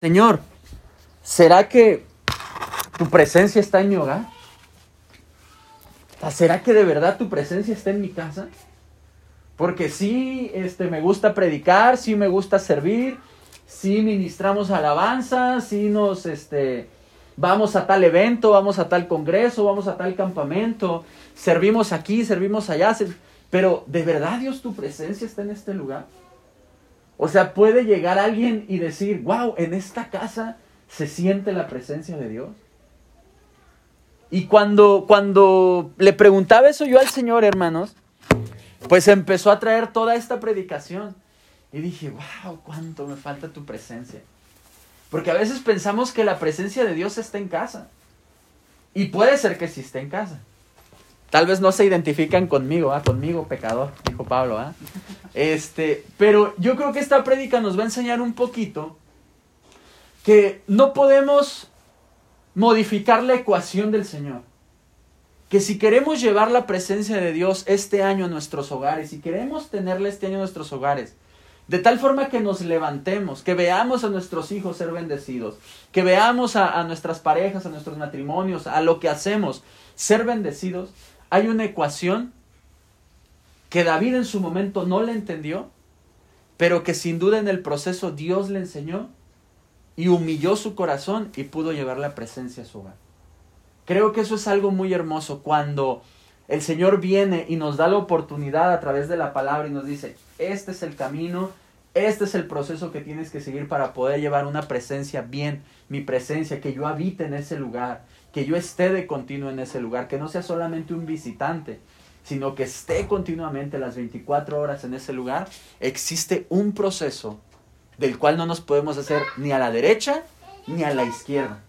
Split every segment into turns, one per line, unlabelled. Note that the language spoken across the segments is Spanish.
Señor, ¿será que tu presencia está en mi hogar? ¿Será que de verdad tu presencia está en mi casa? Porque sí, este, me gusta predicar, sí me gusta servir, sí ministramos alabanza, sí nos, este, vamos a tal evento, vamos a tal congreso, vamos a tal campamento, servimos aquí, servimos allá, pero ¿de verdad Dios tu presencia está en este lugar? O sea, puede llegar alguien y decir, wow, en esta casa se siente la presencia de Dios. Y cuando, cuando le preguntaba eso yo al Señor, hermanos, pues empezó a traer toda esta predicación. Y dije, wow, cuánto me falta tu presencia. Porque a veces pensamos que la presencia de Dios está en casa. Y puede ser que sí esté en casa. Tal vez no se identifican conmigo, ¿ah? conmigo pecador, dijo Pablo. ¿ah? Este, pero yo creo que esta prédica nos va a enseñar un poquito que no podemos modificar la ecuación del Señor. Que si queremos llevar la presencia de Dios este año a nuestros hogares, si queremos tenerla este año en nuestros hogares, de tal forma que nos levantemos, que veamos a nuestros hijos ser bendecidos, que veamos a, a, nuestras parejas, a nuestros matrimonios, a lo que hacemos, ser bendecidos, hay una ecuación que David en su momento no le entendió, pero que sin duda en el proceso Dios le enseñó y humilló su corazón y pudo llevar la presencia a su hogar. Creo que eso es algo muy hermoso cuando el Señor viene y nos da la oportunidad a través de la palabra y nos dice, este es el camino, este es el proceso que tienes que seguir para poder llevar una presencia bien, mi presencia, que yo habite en ese lugar, que yo esté de continuo en ese lugar, que no sea solamente un visitante, sino que esté continuamente las 24 horas en ese lugar, existe un proceso del cual no nos podemos hacer ni a la derecha ni a la izquierda.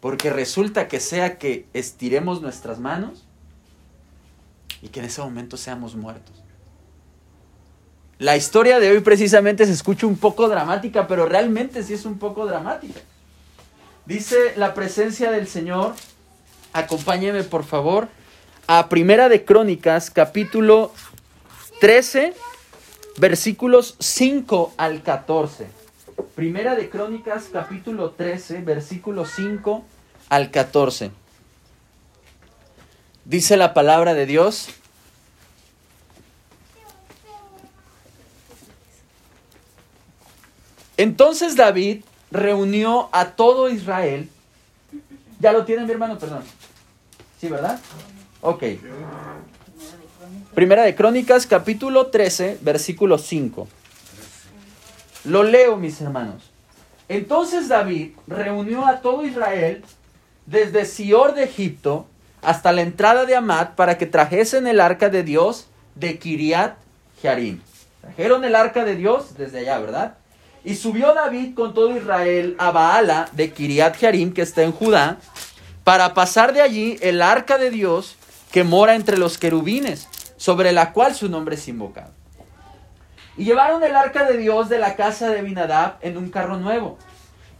Porque resulta que sea que estiremos nuestras manos y que en ese momento seamos muertos. La historia de hoy precisamente se escucha un poco dramática, pero realmente sí es un poco dramática. Dice la presencia del Señor, acompáñeme por favor, a Primera de Crónicas, capítulo 13, versículos 5 al 14. Primera de Crónicas, capítulo 13, versículos 5 al 14. Dice la palabra de Dios. Entonces David reunió a todo Israel. ¿Ya lo tienen, mi hermano? Perdón. ¿Sí, verdad? Ok. Primera de Crónicas, capítulo 13, versículo 5. Lo leo, mis hermanos. Entonces David reunió a todo Israel desde Sior de Egipto hasta la entrada de Amat para que trajesen el arca de Dios de Kiriat Jearim. Trajeron el arca de Dios desde allá, ¿verdad? Y subió David con todo Israel a Baala de Kiriat Jearim, que está en Judá, para pasar de allí el arca de Dios que mora entre los querubines sobre la cual su nombre es invocado. Y llevaron el arca de Dios de la casa de Binadab en un carro nuevo.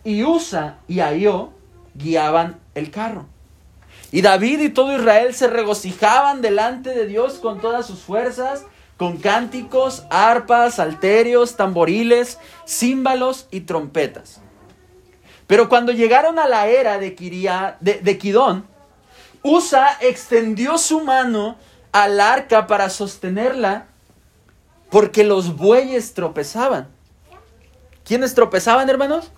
Y Usa y Ahio guiaban el carro. Y David y todo Israel se regocijaban delante de Dios con todas sus fuerzas, con cánticos, arpas, alterios, tamboriles, címbalos y trompetas. Pero cuando llegaron a la era de, Kiria, de, de Kidón, Usa extendió su mano al arca para sostenerla porque los bueyes tropezaban. ¿Quiénes tropezaban, hermanos?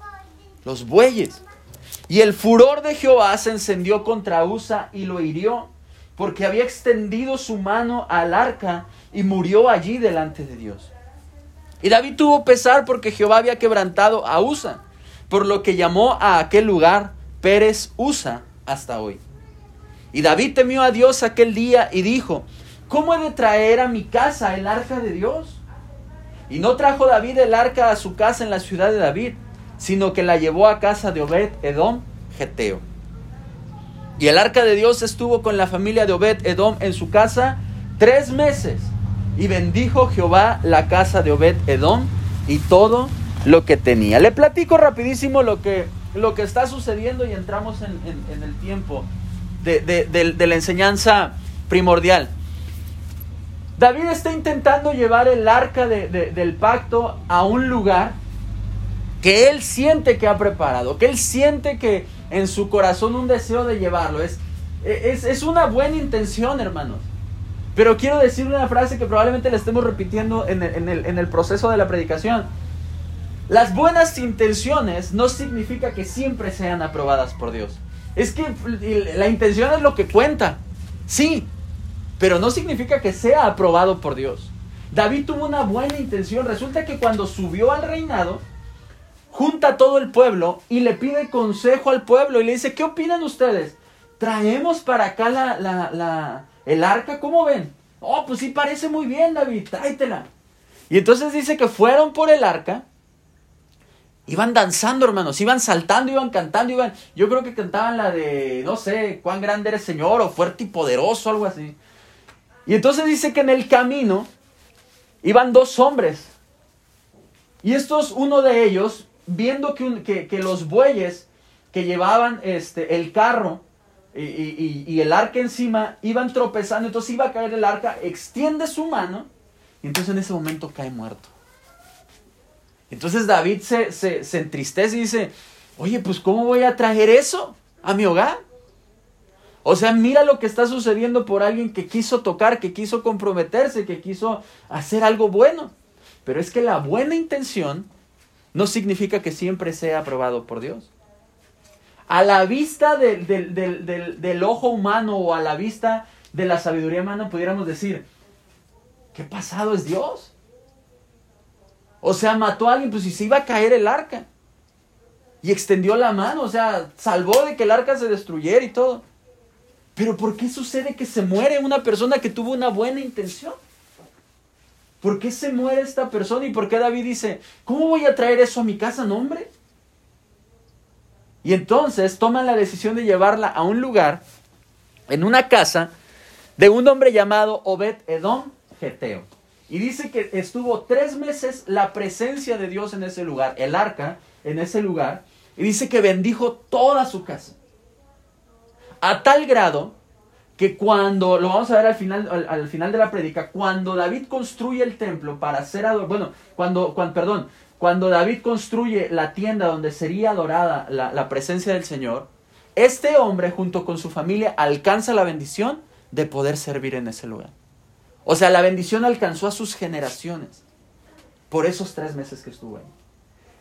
Los bueyes. Y el furor de Jehová se encendió contra Usa y lo hirió, porque había extendido su mano al arca y murió allí delante de Dios. Y David tuvo pesar porque Jehová había quebrantado a Usa, por lo que llamó a aquel lugar Pérez Usa hasta hoy. Y David temió a Dios aquel día y dijo, ¿cómo he de traer a mi casa el arca de Dios? Y no trajo David el arca a su casa en la ciudad de David, sino que la llevó a casa de Obed Edom, Geteo. Y el arca de Dios estuvo con la familia de Obed Edom en su casa tres meses. Y bendijo Jehová la casa de Obed Edom y todo lo que tenía. Le platico rapidísimo lo que, lo que está sucediendo y entramos en, en el tiempo de, la enseñanza primordial. David está intentando llevar el arca del pacto a un lugar que él siente que ha preparado, que él siente que en su corazón un deseo de llevarlo. Es, es, es una buena intención, hermanos. Pero quiero decirle una frase que probablemente le estemos repitiendo en el, en, el, en el, proceso de la predicación. Las buenas intenciones no significa que siempre sean aprobadas por Dios. Es que la intención es lo que cuenta. Sí, pero no significa que sea aprobado por Dios. David tuvo una buena intención. Resulta que cuando subió al reinado, junta a todo el pueblo y le pide consejo al pueblo y le dice, ¿qué opinan ustedes? ¿Traemos para acá la, la, la, el arca? ¿Cómo ven? Oh, pues sí parece muy bien, David, tráetela. Y entonces dice que fueron por el arca. Iban danzando, hermanos, iban saltando, iban cantando, iban... Yo creo que cantaban la de, no sé, cuán grande eres Señor, o fuerte y poderoso, algo así. Y entonces dice que en el camino iban dos hombres. Y estos, uno de ellos, viendo que, que, los bueyes que llevaban este, el carro y, y, y, el arca encima iban tropezando, entonces iba a caer el arca, extiende su mano y entonces en ese momento cae muerto. Entonces David se, se, se entristece y dice, oye, pues ¿cómo voy a traer eso a mi hogar? O sea, mira lo que está sucediendo por alguien que quiso tocar, que quiso comprometerse, que quiso hacer algo bueno. Pero es que la buena intención no significa que siempre sea aprobado por Dios. A la vista del, del, ojo humano o a la vista de la sabiduría humana pudiéramos decir, ¿qué pasado es Dios? O sea, mató a alguien, pues si se iba a caer el arca. Y extendió la mano, o sea, salvó de que el arca se destruyera y todo. Pero ¿por qué sucede que se muere una persona que tuvo una buena intención? ¿Por qué se muere esta persona? ¿Y por qué David dice, ¿cómo voy a traer eso a mi casa, no hombre? Y entonces toman la decisión de llevarla a un lugar, en una casa, de un hombre llamado Obed Edom Geteo. Y dice que estuvo tres meses la presencia de Dios en ese lugar, el arca en ese lugar, y dice que bendijo toda su casa. A tal grado que cuando, lo vamos a ver al final, al, final de la prédica, cuando David construye el templo para ser adorado, bueno, cuando, cuando, perdón, cuando David construye la tienda donde sería adorada la presencia del Señor, este hombre junto con su familia alcanza la bendición de poder servir en ese lugar. O sea, la bendición alcanzó a sus generaciones por esos tres meses que estuvo ahí.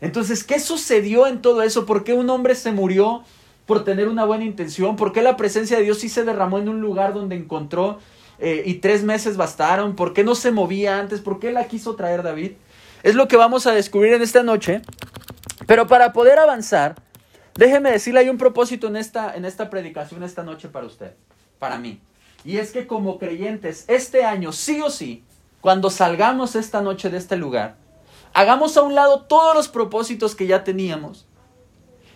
Entonces, ¿qué sucedió en todo eso? ¿Por qué un hombre se murió por tener una buena intención? ¿Por qué la presencia de Dios sí se derramó en un lugar donde encontró eh, y tres meses bastaron? ¿Por qué no se movía antes? ¿Por qué la quiso traer David? Es lo que vamos a descubrir en esta noche. Pero para poder avanzar, déjeme decirle, hay un propósito en esta, en esta predicación esta noche para usted, para mí. Y es que como creyentes, este año, sí o sí, cuando salgamos esta noche de este lugar, hagamos a un lado todos los propósitos que ya teníamos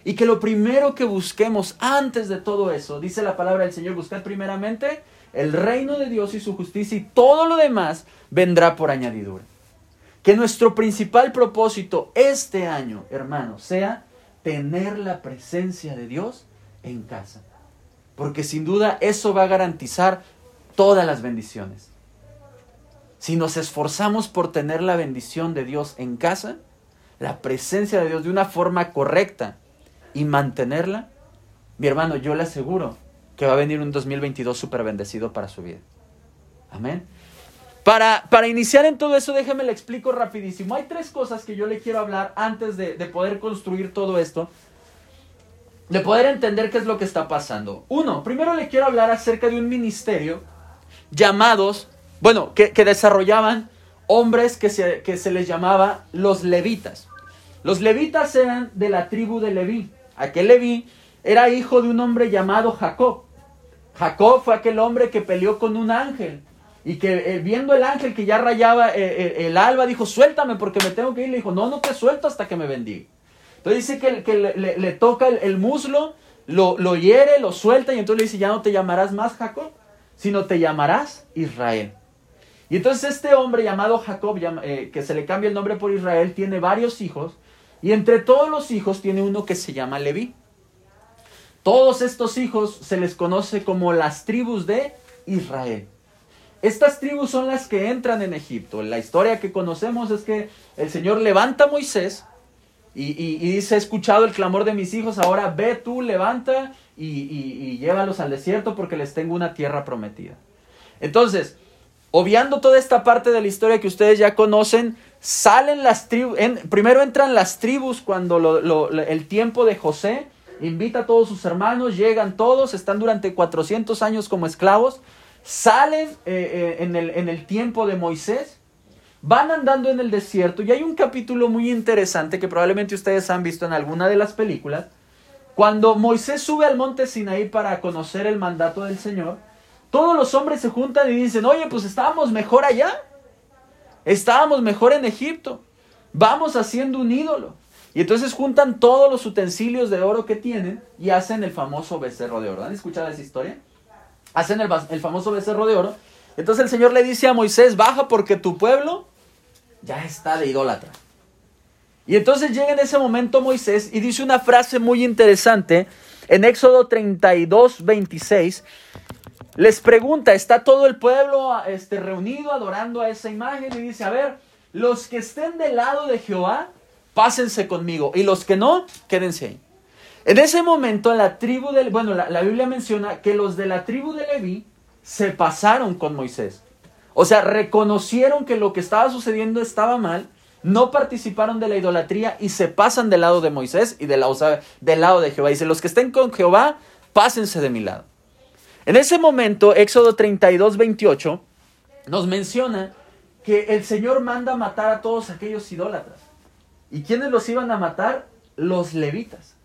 y que lo primero que busquemos antes de todo eso, dice la palabra del Señor, buscad primeramente el reino de Dios y su justicia y todo lo demás vendrá por añadidura. Que nuestro principal propósito este año, hermanos, sea tener la presencia de Dios en casa. Porque sin duda eso va a garantizar todas las bendiciones. Si nos esforzamos por tener la bendición de Dios en casa, la presencia de Dios de una forma correcta, y mantenerla, mi hermano, yo le aseguro que va a venir un 2022 súper bendecido para su vida. Amén. Para, para, iniciar en todo eso, déjeme le explico rapidísimo. Hay tres cosas que yo le quiero hablar antes de, de, poder construir todo esto, de poder entender qué es lo que está pasando. Uno, primero le quiero hablar acerca de un ministerio llamados, bueno, que, que desarrollaban hombres que se, que se les llamaba los levitas. Los levitas eran de la tribu de Leví. Aquel Leví era hijo de un hombre llamado Jacob. Jacob fue aquel hombre que peleó con un ángel y que eh, viendo el ángel que ya rayaba eh, eh, el alba dijo, suéltame porque me tengo que ir. Le dijo, no, no te suelto hasta que me bendiga. Entonces dice que, que le, toca el, muslo, lo, hiere, lo suelta y entonces le dice, ya no te llamarás más Jacob, sino te llamarás Israel. Y entonces este hombre llamado Jacob, que se le cambia el nombre por Israel, tiene varios hijos y entre todos los hijos tiene uno que se llama Leví. Todos estos hijos se les conoce como las tribus de Israel. Estas tribus son las que entran en Egipto. La historia que conocemos es que el Señor levanta a Moisés Y, dice, he escuchado el clamor de mis hijos, ahora ve tú, levanta y, y llévalos al desierto porque les tengo una tierra prometida. Entonces, obviando toda esta parte de la historia que ustedes ya conocen, salen las tribus, primero entran las tribus cuando el tiempo de José, invita a todos sus hermanos, llegan todos, están durante 400 años como esclavos, salen eh, eh, en, el, en el tiempo de Moisés, van andando en el desierto y hay un capítulo muy interesante que probablemente ustedes han visto en alguna de las películas, cuando Moisés sube al monte Sinaí para conocer el mandato del Señor, todos los hombres se juntan y dicen, oye, pues estábamos mejor allá, estábamos mejor en Egipto, vamos haciendo un ídolo. Y entonces juntan todos los utensilios de oro que tienen y hacen el famoso becerro de oro. ¿Han escuchado esa historia? Hacen el, el famoso becerro de oro. Entonces el Señor le dice a Moisés, baja porque tu pueblo ya está de idólatra. Y entonces llega en ese momento Moisés y dice una frase muy interesante en Éxodo 32, 26. Les pregunta, ¿está todo el pueblo este, reunido adorando a esa imagen? Y dice, a ver, los que estén del lado de Jehová, pásense conmigo. Y los que no, quédense ahí. En ese momento la tribu del, bueno, la, la Biblia menciona que los de la tribu de Leví se pasaron con Moisés. O sea, reconocieron que lo que estaba sucediendo estaba mal, no participaron de la idolatría y se pasan del lado de Moisés y del lado, de Jehová. Dice, los que estén con Jehová, pásense de mi lado. En ese momento, Éxodo 32, 28, nos menciona que el Señor manda matar a todos aquellos idólatras. ¿Y quiénes los iban a matar? Los levitas.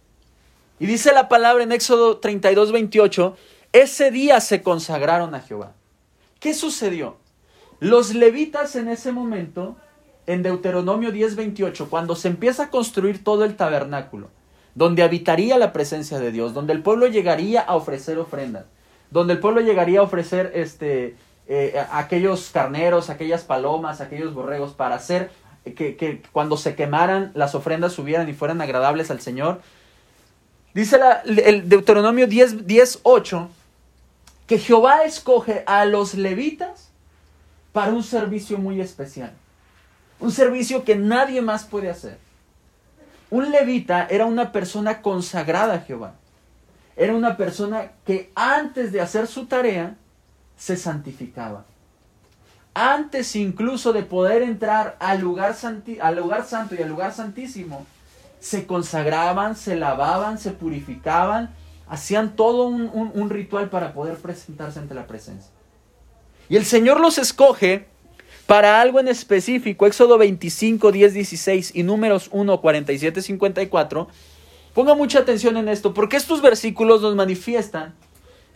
Y dice la palabra en Éxodo 32, 28, ese día se consagraron a Jehová. ¿Qué sucedió? Los levitas en ese momento, en Deuteronomio 10:28, cuando se empieza a construir todo el tabernáculo, donde habitaría la presencia de Dios, donde el pueblo llegaría a ofrecer ofrendas, donde el pueblo llegaría a ofrecer este, eh, aquellos carneros, aquellas palomas, aquellos borregos para hacer que, que, cuando se quemaran las ofrendas subieran y fueran agradables al Señor. Dice el Deuteronomio 10, 10 que Jehová escoge a los levitas para un servicio muy especial. Un servicio que nadie más puede hacer. Un levita era una persona consagrada a Jehová. Era una persona que antes de hacer su tarea se santificaba. Antes incluso de poder entrar al lugar, al lugar santo y al lugar santísimo, se consagraban, se lavaban, se purificaban hacían todo un, ritual para poder presentarse ante la presencia. Y el Señor los escoge para algo en específico. Éxodo 25, 10, 16 y números 1, 47, 54. Ponga mucha atención en esto, porque estos versículos nos manifiestan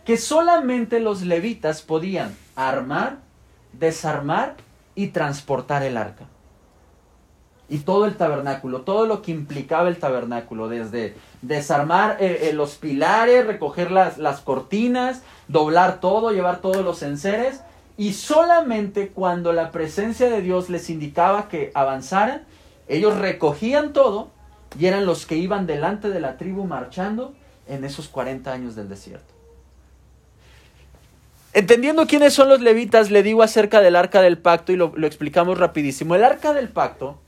que solamente los levitas podían armar, desarmar y transportar el arca y todo el tabernáculo, todo lo que implicaba el tabernáculo, desde desarmar eh, eh, los pilares, recoger las, las cortinas, doblar todo, llevar todos los enseres, y solamente cuando la presencia de Dios les indicaba que avanzaran, ellos recogían todo y eran los que iban delante de la tribu marchando en esos 40 años del desierto. Entendiendo quiénes son los levitas, le digo acerca del arca del pacto y lo, lo explicamos rapidísimo. El arca del pacto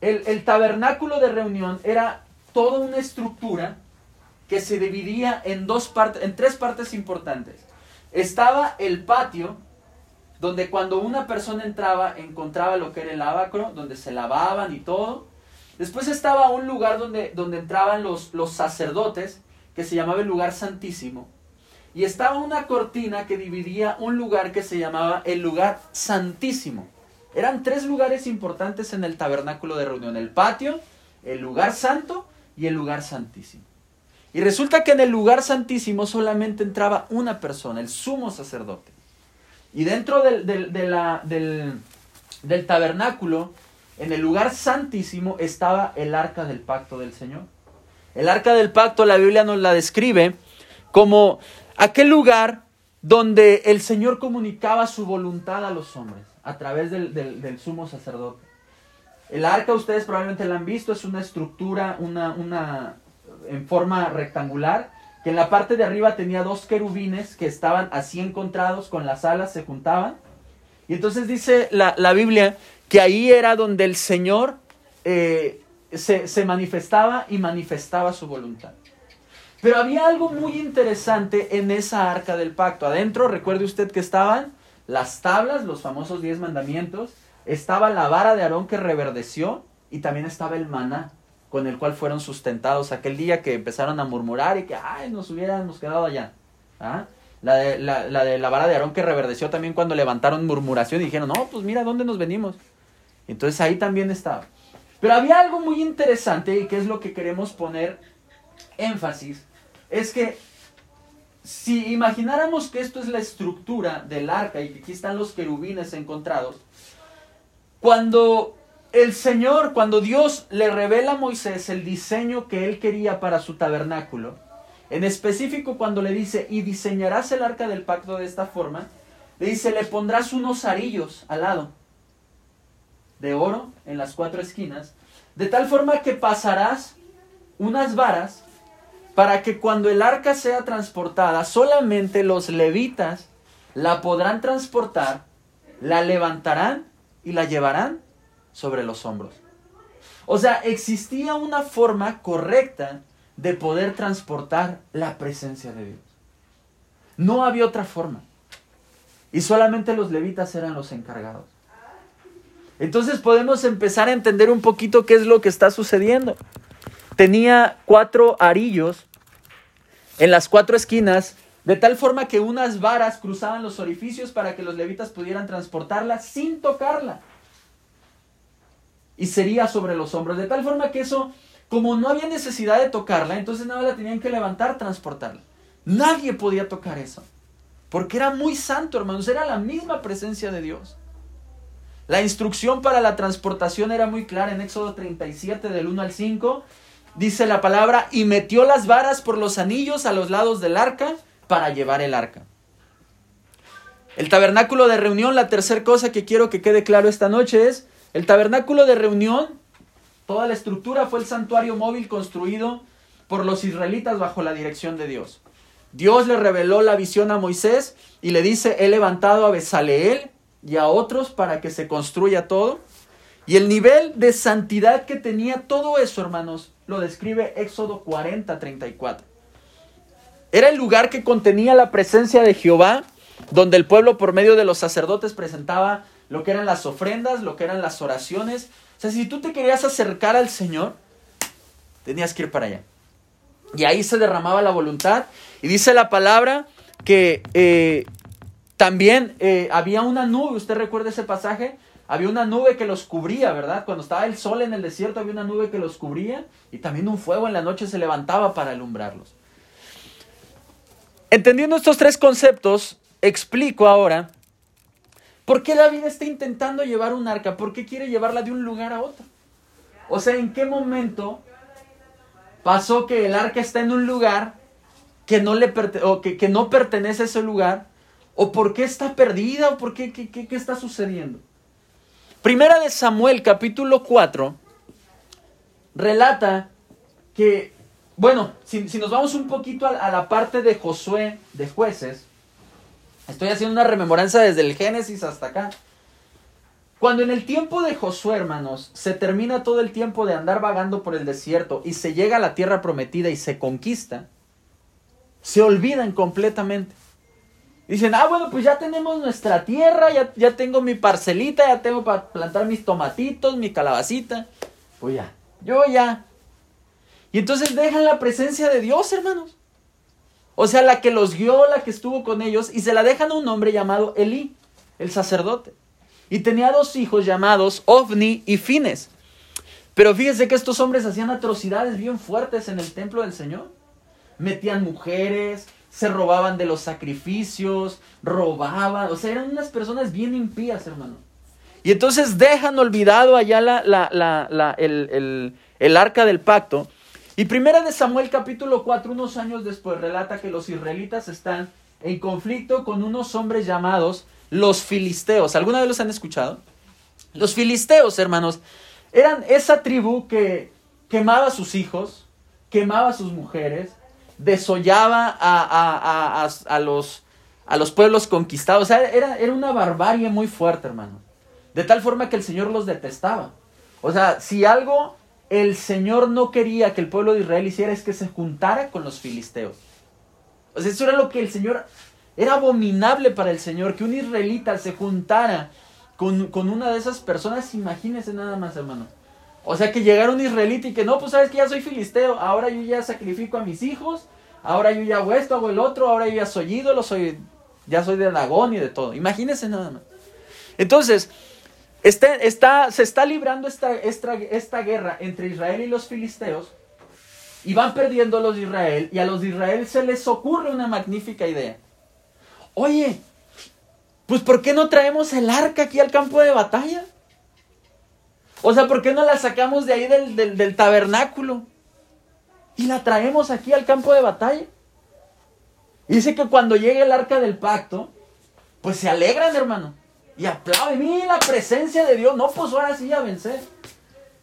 el, tabernáculo de reunión era toda una estructura que se dividía en dos partes, en tres partes importantes. Estaba el patio, donde cuando una persona entraba encontraba lo que era el lavacro, donde se lavaban y todo. Después estaba un lugar donde, donde entraban los, los sacerdotes, que se llamaba el lugar santísimo. Y estaba una cortina que dividía un lugar que se llamaba el lugar santísimo. Eran tres lugares importantes en el tabernáculo de reunión, el patio, el lugar santo y el lugar santísimo. Y resulta que en el lugar santísimo solamente entraba una persona, el sumo sacerdote. Y dentro del, del, tabernáculo, en el lugar santísimo, estaba el arca del pacto del Señor. El arca del pacto, la Biblia nos la describe como aquel lugar donde el Señor comunicaba su voluntad a los hombres a través del, sumo sacerdote. El arca, ustedes probablemente la han visto, es una estructura una, una, en forma rectangular, que en la parte de arriba tenía dos querubines que estaban así encontrados, con las alas se juntaban. Y entonces dice la, Biblia que ahí era donde el Señor eh, se, se manifestaba y manifestaba su voluntad. Pero había algo muy interesante en esa arca del pacto. Adentro, recuerde usted que estaban las tablas, los famosos diez mandamientos, estaba la vara de Aarón que reverdeció y también estaba el maná con el cual fueron sustentados aquel día que empezaron a murmurar y que, ay, nos hubiéramos quedado allá. ¿Ah? La, de, la, la, de la vara de Aarón que reverdeció también cuando levantaron murmuración y dijeron, no, pues mira, ¿dónde nos venimos? Entonces ahí también estaba. Pero había algo muy interesante y que es lo que queremos poner énfasis, es que si imagináramos que esto es la estructura del arca y que aquí están los querubines encontrados, cuando el Señor, cuando Dios le revela a Moisés el diseño que él quería para su tabernáculo, en específico cuando le dice, y diseñarás el arca del pacto de esta forma, le dice, le pondrás unos arillos al lado de oro en las cuatro esquinas, de tal forma que pasarás unas varas para que cuando el arca sea transportada, solamente los levitas la podrán transportar, la levantarán y la llevarán sobre los hombros. O sea, existía una forma correcta de poder transportar la presencia de Dios. No había otra forma. Y solamente los levitas eran los encargados. Entonces podemos empezar a entender un poquito qué es lo que está sucediendo. Tenía cuatro arillos en las cuatro esquinas, de tal forma que unas varas cruzaban los orificios para que los levitas pudieran transportarla sin tocarla y sería sobre los hombros. De tal forma que eso, como no había necesidad de tocarla, entonces nada la tenían que levantar, transportarla. Nadie podía tocar eso. Porque era muy santo, hermanos. Era la misma presencia de Dios. La instrucción para la transportación era muy clara en Éxodo 37 del 1 al 5. Dice la palabra, y metió las varas por los anillos a los lados del arca para llevar el arca. El tabernáculo de reunión, la tercera cosa que quiero que quede claro esta noche es el tabernáculo de reunión, toda la estructura fue el santuario móvil construido por los israelitas bajo la dirección de Dios. Dios le reveló la visión a Moisés y le dice, he levantado a Besaleel y a otros para que se construya todo. Y el nivel de santidad que tenía todo eso, hermanos, lo describe Éxodo 40, 34. Era el lugar que contenía la presencia de Jehová, donde el pueblo por medio de los sacerdotes presentaba lo que eran las ofrendas, lo que eran las oraciones. O sea, si tú te querías acercar al Señor, tenías que ir para allá. Y ahí se derramaba la voluntad. Y dice la palabra que eh, también eh, había una nube, usted recuerda ese pasaje, había una nube que los cubría, ¿verdad? Cuando estaba el sol en el desierto había una nube que los cubría y también un fuego en la noche se levantaba para alumbrarlos. Entendiendo estos tres conceptos, explico ahora ¿Por qué David está intentando llevar un arca? ¿Por qué quiere llevarla de un lugar a otro? O sea, ¿en qué momento pasó que el arca está en un lugar que no, le o que, no pertenece a ese lugar? ¿O por qué está perdida? ¿O por qué, qué, está sucediendo? Primera de Samuel, capítulo 4, relata que, bueno, si, nos vamos un poquito a la parte de Josué, de jueces, Estoy haciendo una rememoranza desde el Génesis hasta acá. Cuando en el tiempo de Josué, hermanos, se termina todo el tiempo de andar vagando por el desierto y se llega a la tierra prometida y se conquista, se olvidan completamente. Dicen, ah, bueno, pues ya tenemos nuestra tierra, ya, ya tengo mi parcelita, ya tengo para plantar mis tomatitos, mi calabacita. Pues ya, yo ya. Y entonces dejan la presencia de Dios, hermanos. O sea, la que los guió, la que estuvo con ellos, y se la dejan a un hombre llamado Elí, el sacerdote. Y tenía dos hijos llamados Ovni y Fines. Pero fíjense que estos hombres hacían atrocidades bien fuertes en el templo del Señor. Metían mujeres, se robaban de los sacrificios, robaban, o sea, eran unas personas bien impías, hermano. Y entonces dejan olvidado allá la, la, el, el arca del pacto y primera de Samuel capítulo 4, unos años después, relata que los israelitas están en conflicto con unos hombres llamados los filisteos. ¿Alguna vez los han escuchado? Los filisteos, hermanos, eran esa tribu que quemaba a sus hijos, quemaba a sus mujeres, desollaba a, a, los, a los pueblos conquistados. O sea, era, era una barbarie muy fuerte, hermano. De tal forma que el Señor los detestaba. O sea, si algo el Señor no quería que el pueblo de Israel hiciera es que se juntara con los filisteos. O sea, eso era lo que el Señor, era abominable para el Señor, que un israelita se juntara con, con una de esas personas, imagínense nada más, hermano. O sea, que llegara un israelita y que no, pues sabes que ya soy filisteo, ahora yo ya sacrifico a mis hijos, ahora yo ya hago esto, hago el otro, ahora yo ya soy ídolo, soy, ya soy de Dagón y de todo. Imagínense nada más. Entonces, está, se está librando esta, esta, esta guerra entre Israel y los filisteos y van perdiendo los de Israel y a los de Israel se les ocurre una magnífica idea. Oye, pues ¿por qué no traemos el arca aquí al campo de batalla? O sea, ¿por qué no la sacamos de ahí del, del tabernáculo? Y la traemos aquí al campo de batalla. Dice que cuando llegue el arca del pacto, pues se alegran, hermano. Y aplauden. Mira la presencia de Dios. No, pues ahora sí a vencer.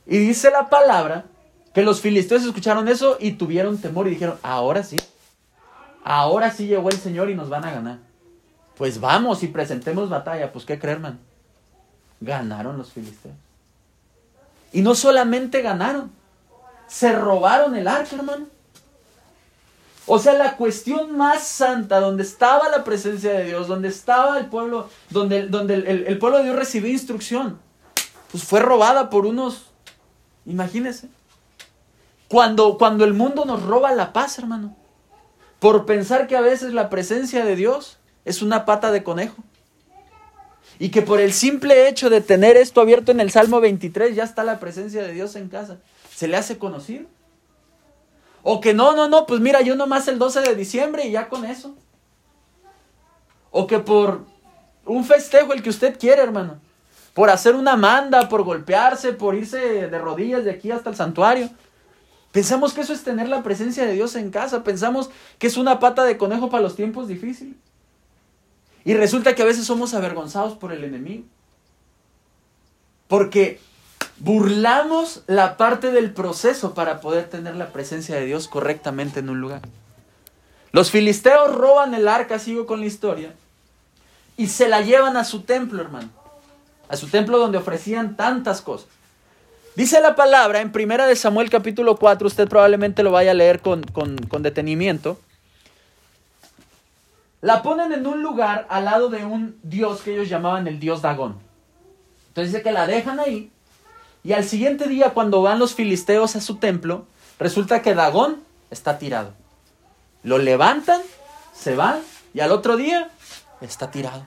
Y dice la palabra que los filisteos escucharon eso y tuvieron temor y dijeron, ahora sí. Ahora sí llegó el Señor y nos van a ganar. Pues vamos y presentemos batalla. Pues qué creer, hermano. Ganaron los filisteos. Y no solamente ganaron, se robaron el arca, hermano. O sea, la cuestión más santa, donde estaba la presencia de Dios, donde estaba el pueblo, donde, donde el, pueblo de Dios recibió instrucción, pues fue robada por unos, imagínense. Cuando, cuando el mundo nos roba la paz, hermano, por pensar que a veces la presencia de Dios es una pata de conejo. Y que por el simple hecho de tener esto abierto en el Salmo 23 ya está la presencia de Dios en casa. ¿Se le hace conocido? O que no, no, no, pues mira, yo nomás el 12 de diciembre y ya con eso. O que por un festejo el que usted quiere, hermano. Por hacer una manda, por golpearse, por irse de rodillas de aquí hasta el santuario. Pensamos que eso es tener la presencia de Dios en casa. Pensamos que es una pata de conejo para los tiempos difíciles. Y resulta que a veces somos avergonzados por el enemigo. Porque burlamos la parte del proceso para poder tener la presencia de Dios correctamente en un lugar. Los filisteos roban el arca, sigo con la historia, y se la llevan a su templo, hermano. A su templo donde ofrecían tantas cosas. Dice la palabra en Primera de Samuel capítulo 4, usted probablemente lo vaya a leer con, con detenimiento. La ponen en un lugar al lado de un dios que ellos llamaban el dios Dagón. Entonces dice que la dejan ahí y al siguiente día, cuando van los filisteos a su templo, resulta que Dagón está tirado. Lo levantan, se van, y al otro día está tirado.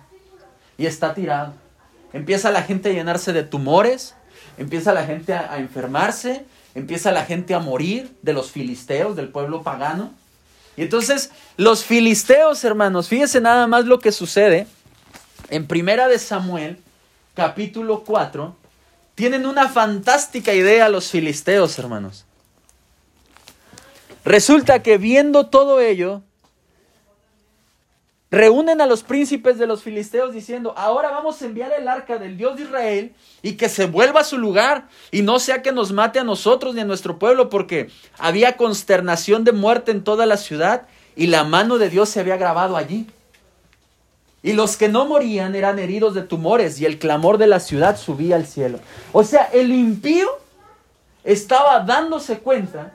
Y está tirado. Empieza la gente a llenarse de tumores, empieza la gente a, enfermarse, empieza la gente a morir de los filisteos, del pueblo pagano. Y entonces los filisteos, hermanos, fíjense nada más lo que sucede en Primera de Samuel, capítulo 4, tienen una fantástica idea los filisteos, hermanos. Resulta que viendo todo ello, reúnen a los príncipes de los filisteos diciendo, ahora vamos a enviar el arca del Dios de Israel y que se vuelva a su lugar y no sea que nos mate a nosotros ni a nuestro pueblo porque había consternación de muerte en toda la ciudad y la mano de Dios se había grabado allí. Y los que no morían eran heridos de tumores y el clamor de la ciudad subía al cielo. O sea, el impío estaba dándose cuenta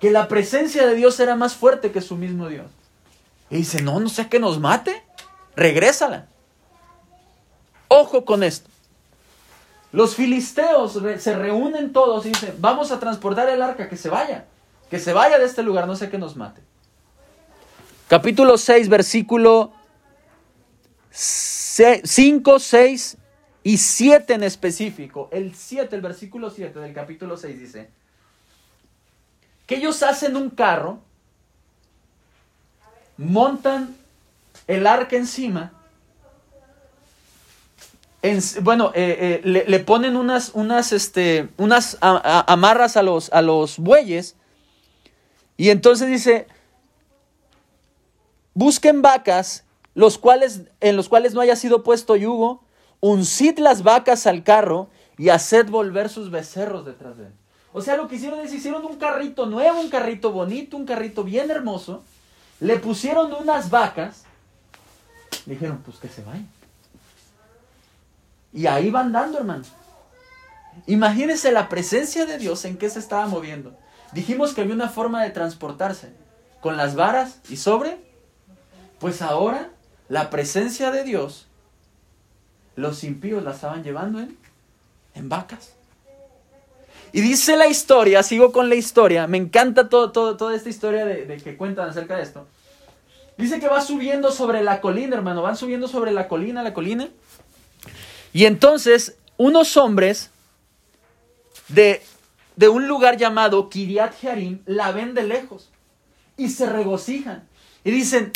que la presencia de Dios era más fuerte que su mismo Dios. Y dice, no, no sea que nos mate, regrésala. Ojo con esto. Los filisteos se reúnen todos y dicen, vamos a transportar el arca, que se vaya, que se vaya de este lugar, no sé que nos mate. Capítulo 6, versículo 5, 6 y 7 en específico. El 7, el versículo 7 del capítulo 6 dice que ellos hacen un carro, montan el arca encima, bueno, eh, eh, le, ponen unas, unas, este, unas amarras a los, a los bueyes y entonces dice, busquen vacas los cuales, en los cuales no haya sido puesto yugo, uncid las vacas al carro y haced volver sus becerros detrás de él. O sea, lo que hicieron es hicieron un carrito nuevo, un carrito bonito, un carrito bien hermoso, le pusieron unas vacas, dijeron, pues que se vayan. Y ahí van dando, hermano. Imagínense la presencia de Dios en qué se estaba moviendo. Dijimos que había una forma de transportarse con las varas y sobre. Pues ahora la presencia de Dios, los impíos la estaban llevando en, en vacas. Y dice la historia, sigo con la historia, me encanta todo, todo, toda esta historia de, que cuentan acerca de esto. Dice que va subiendo sobre la colina, hermano, van subiendo sobre la colina, la colina. Y entonces unos hombres de, de un lugar llamado Kiriat Jearim la ven de lejos y se regocijan y dicen,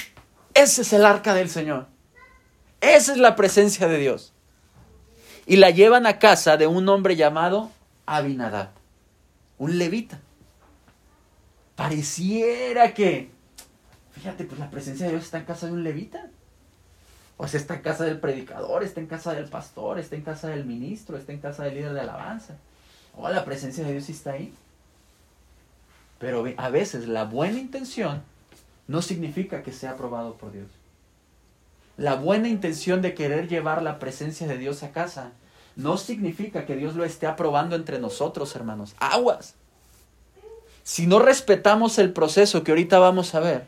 ese es el arca del Señor, esa es la presencia de Dios. Y la llevan a casa de un hombre llamado Abinadab, un levita. Pareciera que, fíjate, pues la presencia de Dios está en casa de un levita. O sea, está en casa del predicador, está en casa del pastor, está en casa del ministro, está en casa del líder de alabanza. O la presencia de Dios está ahí. Pero a veces la buena intención no significa que sea aprobado por Dios. La buena intención de querer llevar la presencia de Dios a casa no significa que Dios lo esté aprobando entre nosotros, hermanos. Aguas. Si no respetamos el proceso que ahorita vamos a ver,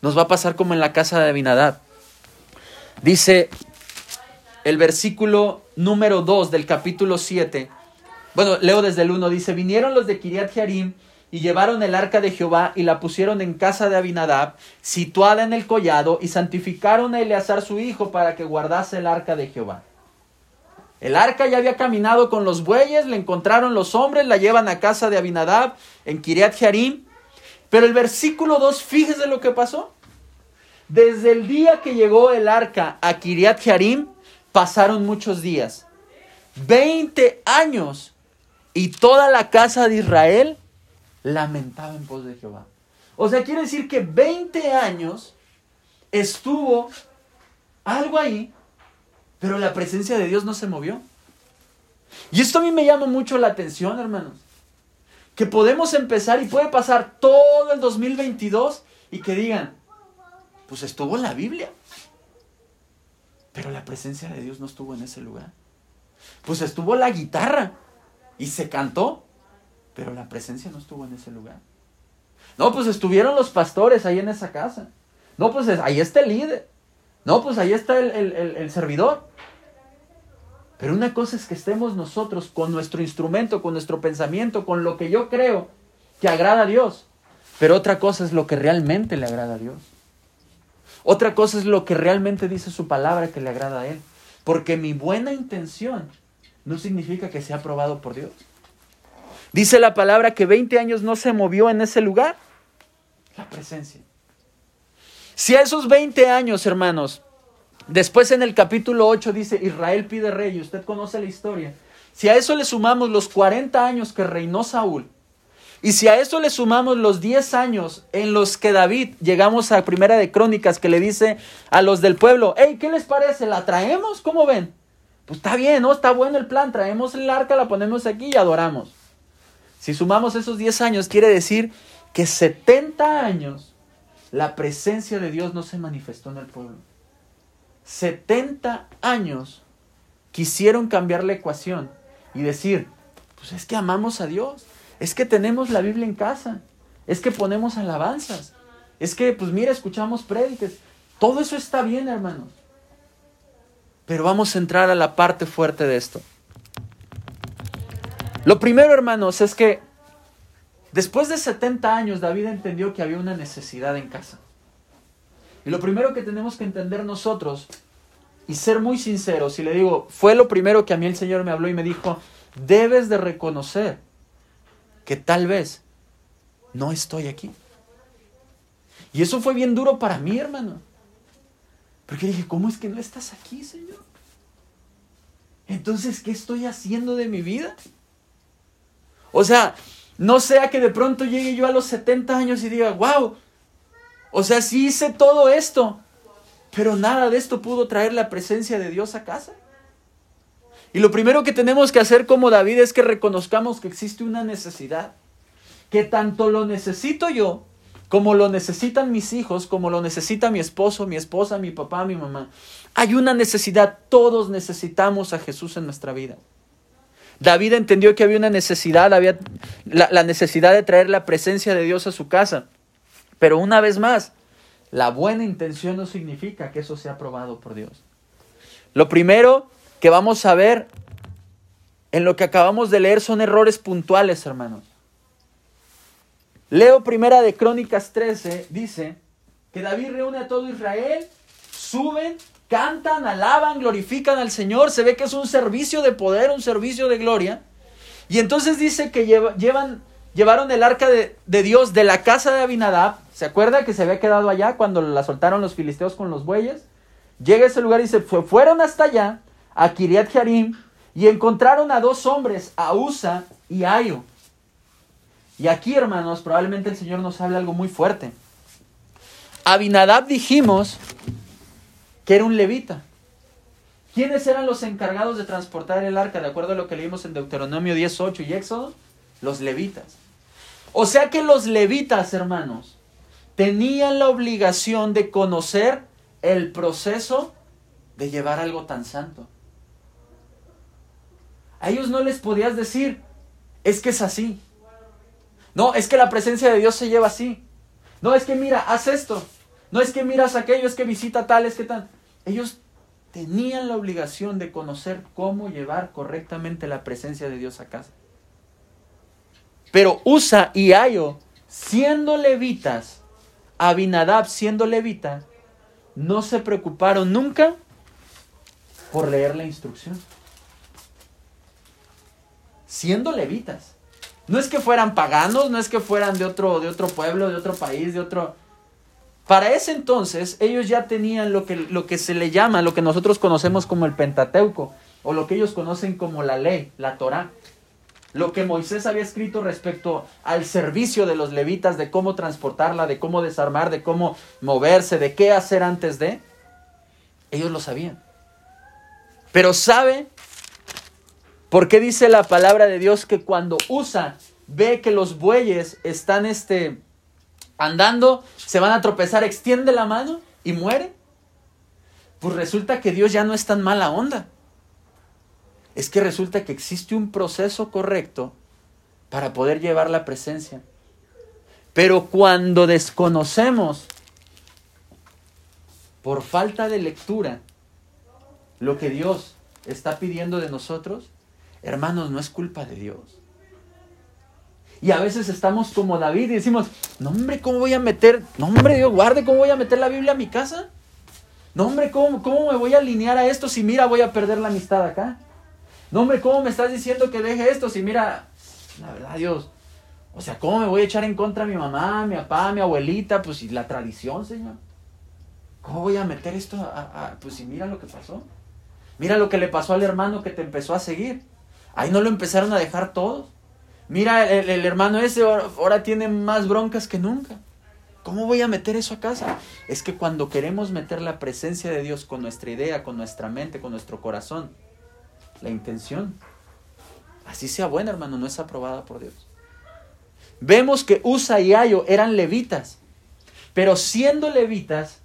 nos va a pasar como en la casa de Abinadab. Dice el versículo número 2 del capítulo 7. Bueno, leo desde el 1. Dice, vinieron los de Kiriat Jearim y llevaron el arca de Jehová y la pusieron en casa de Abinadab, situada en el collado, y santificaron a Eleazar su hijo para que guardase el arca de Jehová. El arca ya había caminado con los bueyes, le encontraron los hombres, la llevan a casa de Abinadab en Kiriat Jearim. Pero el versículo 2, fíjese lo que pasó. Desde el día que llegó el arca a Kiriat Jearim, pasaron muchos días. Veinte años. Y toda la casa de Israel lamentaba en pos de Jehová. O sea, quiere decir que 20 años estuvo algo ahí, pero la presencia de Dios no se movió. Y esto a mí me llama mucho la atención, hermanos. Que podemos empezar y puede pasar todo el 2022 y que digan, pues estuvo en la Biblia. Pero la presencia de Dios no estuvo en ese lugar. Pues estuvo la guitarra y se cantó, pero la presencia no estuvo en ese lugar. No, pues estuvieron los pastores ahí en esa casa. No, pues ahí está el líder. No, pues ahí está el, el servidor. Pero una cosa es que estemos nosotros con nuestro instrumento, con nuestro pensamiento, con lo que yo creo que agrada a Dios. Pero otra cosa es lo que realmente le agrada a Dios. Otra cosa es lo que realmente dice su palabra que le agrada a Él. Porque mi buena intención no significa que sea aprobado por Dios. Dice la palabra que 20 años no se movió en ese lugar. La presencia. Si a esos 20 años, hermanos, después en el capítulo 8 dice, Israel pide rey, y usted conoce la historia. Si a eso le sumamos los 40 años que reinó Saúl, y si a eso le sumamos los 10 años en los que David llegamos a Primera de Crónicas que le dice a los del pueblo, hey, ¿qué les parece? ¿La traemos? ¿Cómo ven? Pues está bien, ¿no? Está bueno el plan, traemos el arca, la ponemos aquí y adoramos. Si sumamos esos 10 años, quiere decir que 70 años la presencia de Dios no se manifestó en el pueblo. 70 años quisieron cambiar la ecuación y decir, pues es que amamos a Dios. Es que tenemos la Biblia en casa. Es que ponemos alabanzas. Es que, pues mira, escuchamos prédicas. Todo eso está bien, hermanos. Pero vamos a entrar a la parte fuerte de esto. Lo primero, hermanos, es que después de 70 años David entendió que había una necesidad en casa. Y lo primero que tenemos que entender nosotros y ser muy sinceros, y le digo, fue lo primero que a mí el Señor me habló y me dijo, debes de reconocer que tal vez no estoy aquí. Y eso fue bien duro para mí, hermano. Porque dije, ¿cómo es que no estás aquí, Señor? Entonces, ¿qué estoy haciendo de mi vida? O sea, no sea que de pronto llegue yo a los 70 años y diga, wow, o sea, sí hice todo esto, pero nada de esto pudo traer la presencia de Dios a casa. Y lo primero que tenemos que hacer como David es que reconozcamos que existe una necesidad, que tanto lo necesito yo, como lo necesitan mis hijos, como lo necesita mi esposo, mi esposa, mi papá, mi mamá. Hay una necesidad, todos necesitamos a Jesús en nuestra vida. David entendió que había una necesidad, había la, necesidad de traer la presencia de Dios a su casa. Pero una vez más, la buena intención no significa que eso sea aprobado por Dios. Lo primero que vamos a ver en lo que acabamos de leer son errores puntuales, hermanos. Leo primera de Crónicas 13, dice que David reúne a todo Israel, suben, cantan, alaban, glorifican al Señor, se ve que es un servicio de poder, un servicio de gloria. Y entonces dice que llevan, llevaron el arca de, de Dios de la casa de Abinadab. ¿Se acuerda que se había quedado allá cuando la soltaron los filisteos con los bueyes? Llega a ese lugar y se fueron hasta allá, a Kiriat Jarim, y encontraron a dos hombres, a Usa y Ayo. Y aquí, hermanos, probablemente el Señor nos habla algo muy fuerte. Abinadab dijimos que era un levita. ¿Quiénes eran los encargados de transportar el arca? De acuerdo a lo que leímos en Deuteronomio 18 y Éxodo, los levitas. O sea que los levitas, hermanos, tenían la obligación de conocer el proceso de llevar algo tan santo. A ellos no les podías decir, es que es así. No, es que la presencia de Dios se lleva así. No, es que mira, haz esto. No es que miras aquello, es que visita tal, es que tal. Ellos tenían la obligación de conocer cómo llevar correctamente la presencia de Dios a casa. Pero Usa y Ayo, siendo levitas, Abinadab siendo levita, no se preocuparon nunca por leer la instrucción siendo levitas. No es que fueran paganos, no es que fueran de otro, de otro pueblo, de otro país, de otro... Para ese entonces ellos ya tenían lo que, lo que se le llama, lo que nosotros conocemos como el Pentateuco, o lo que ellos conocen como la ley, la Torah. Lo que Moisés había escrito respecto al servicio de los levitas, de cómo transportarla, de cómo desarmar, de cómo moverse, de qué hacer antes de, ellos lo sabían. Pero sabe ¿Por qué dice la palabra de Dios que cuando Usa ve que los bueyes están este, andando, se van a tropezar, extiende la mano y muere? Pues resulta que Dios ya no es tan mala onda. Es que resulta que existe un proceso correcto para poder llevar la presencia. Pero cuando desconocemos por falta de lectura lo que Dios está pidiendo de nosotros, Hermanos, no es culpa de Dios. Y a veces estamos como David y decimos, no hombre, ¿cómo voy a meter? No hombre, Dios guarde, ¿cómo voy a meter la Biblia a mi casa? No hombre, ¿cómo, ¿cómo me voy a alinear a esto si mira voy a perder la amistad acá? No hombre, ¿cómo me estás diciendo que deje esto si mira, la verdad Dios, o sea, ¿cómo me voy a echar en contra a mi mamá, mi papá, mi abuelita? Pues y la tradición, Señor. ¿Cómo voy a meter esto a, pues si mira lo que pasó? Mira lo que le pasó al hermano que te empezó a seguir. Ahí no lo empezaron a dejar todos. Mira, el, hermano ese ahora, tiene más broncas que nunca. ¿Cómo voy a meter eso a casa? Es que cuando queremos meter la presencia de Dios con nuestra idea, con nuestra mente, con nuestro corazón, la intención, así sea buena, hermano, no es aprobada por Dios. Vemos que Usa y Ayo eran levitas, pero siendo levitas,